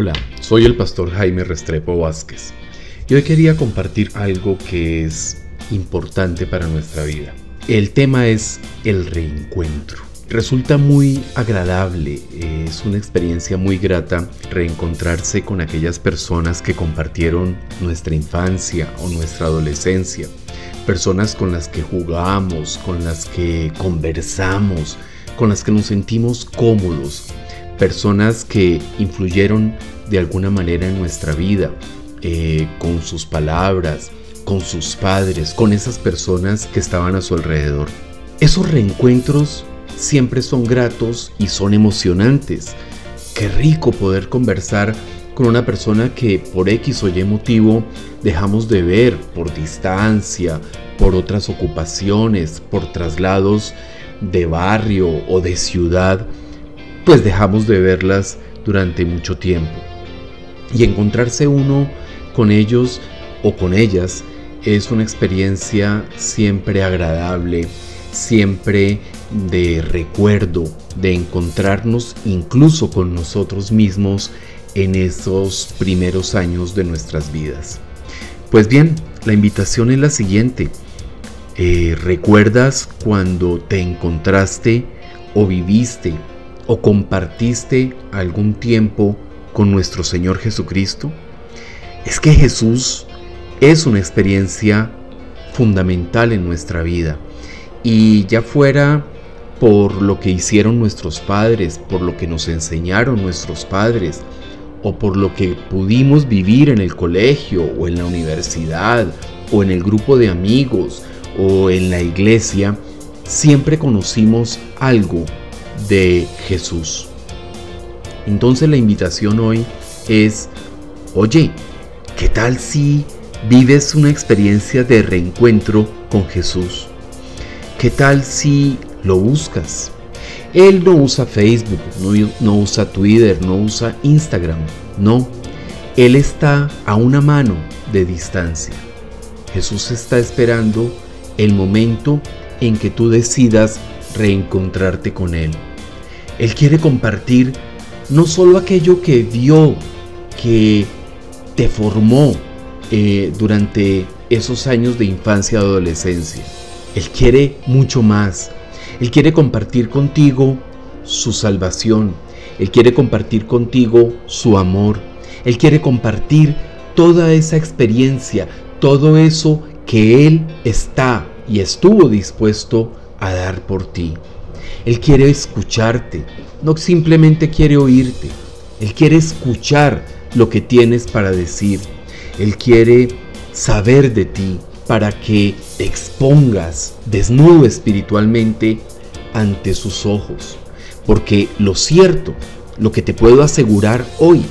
Hola, soy el pastor Jaime Restrepo Vázquez y hoy quería compartir algo que es importante para nuestra vida. El tema es el reencuentro. Resulta muy agradable, es una experiencia muy grata reencontrarse con aquellas personas que compartieron nuestra infancia o nuestra adolescencia, personas con las que jugamos, con las que conversamos, con las que nos sentimos cómodos, personas que influyeron de alguna manera en nuestra vida, eh, con sus palabras, con sus padres, con esas personas que estaban a su alrededor. Esos reencuentros siempre son gratos y son emocionantes. Qué rico poder conversar con una persona que por X o Y motivo dejamos de ver por distancia, por otras ocupaciones, por traslados de barrio o de ciudad pues dejamos de verlas durante mucho tiempo. Y encontrarse uno con ellos o con ellas es una experiencia siempre agradable, siempre de recuerdo, de encontrarnos incluso con nosotros mismos en esos primeros años de nuestras vidas. Pues bien, la invitación es la siguiente. Eh, ¿Recuerdas cuando te encontraste o viviste o compartiste algún tiempo con nuestro Señor Jesucristo? Es que Jesús es una experiencia fundamental en nuestra vida y ya fuera por lo que hicieron nuestros padres, por lo que nos enseñaron nuestros padres, o por lo que pudimos vivir en el colegio o en la universidad o en el grupo de amigos o en la iglesia, siempre conocimos algo de Jesús. Entonces la invitación hoy es, oye, ¿qué tal si vives una experiencia de reencuentro con Jesús? ¿Qué tal si lo buscas? Él no usa Facebook, no, no, usa Twitter, no usa Instagram, no. Él está a una mano de distancia. Jesús está esperando el momento en que tú decidas reencontrarte con Él. Él quiere compartir no solo aquello que vio, que te formó eh, durante esos años de infancia y adolescencia. Él quiere mucho más. Él quiere compartir contigo su salvación. Él quiere compartir contigo su amor. Él quiere compartir toda esa experiencia, todo eso que Él está y estuvo dispuesto a dar por ti. Él quiere escucharte, no simplemente quiere oírte. Él quiere escuchar lo que tienes para decir. Él quiere saber de ti para que te expongas desnudo espiritualmente ante sus ojos. Porque lo cierto, lo que te puedo asegurar hoy,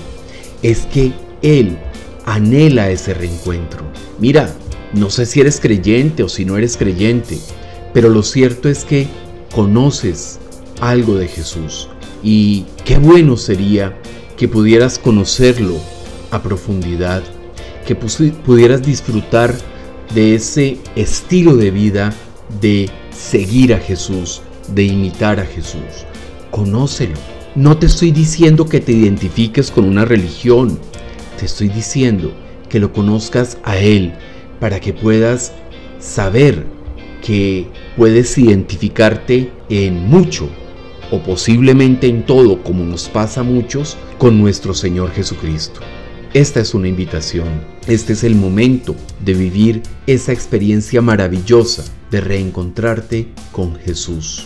es que Él anhela ese reencuentro. Mira, no sé si eres creyente o si no eres creyente, pero lo cierto es que conoces algo de Jesús y qué bueno sería que pudieras conocerlo a profundidad, que pudieras disfrutar de ese estilo de vida de seguir a Jesús, de imitar a Jesús. Conócelo. No te estoy diciendo que te identifiques con una religión, te estoy diciendo que lo conozcas a Él para que puedas saber que puedes identificarte en mucho o posiblemente en todo, como nos pasa a muchos, con nuestro Señor Jesucristo. Esta es una invitación, este es el momento de vivir esa experiencia maravillosa de reencontrarte con Jesús.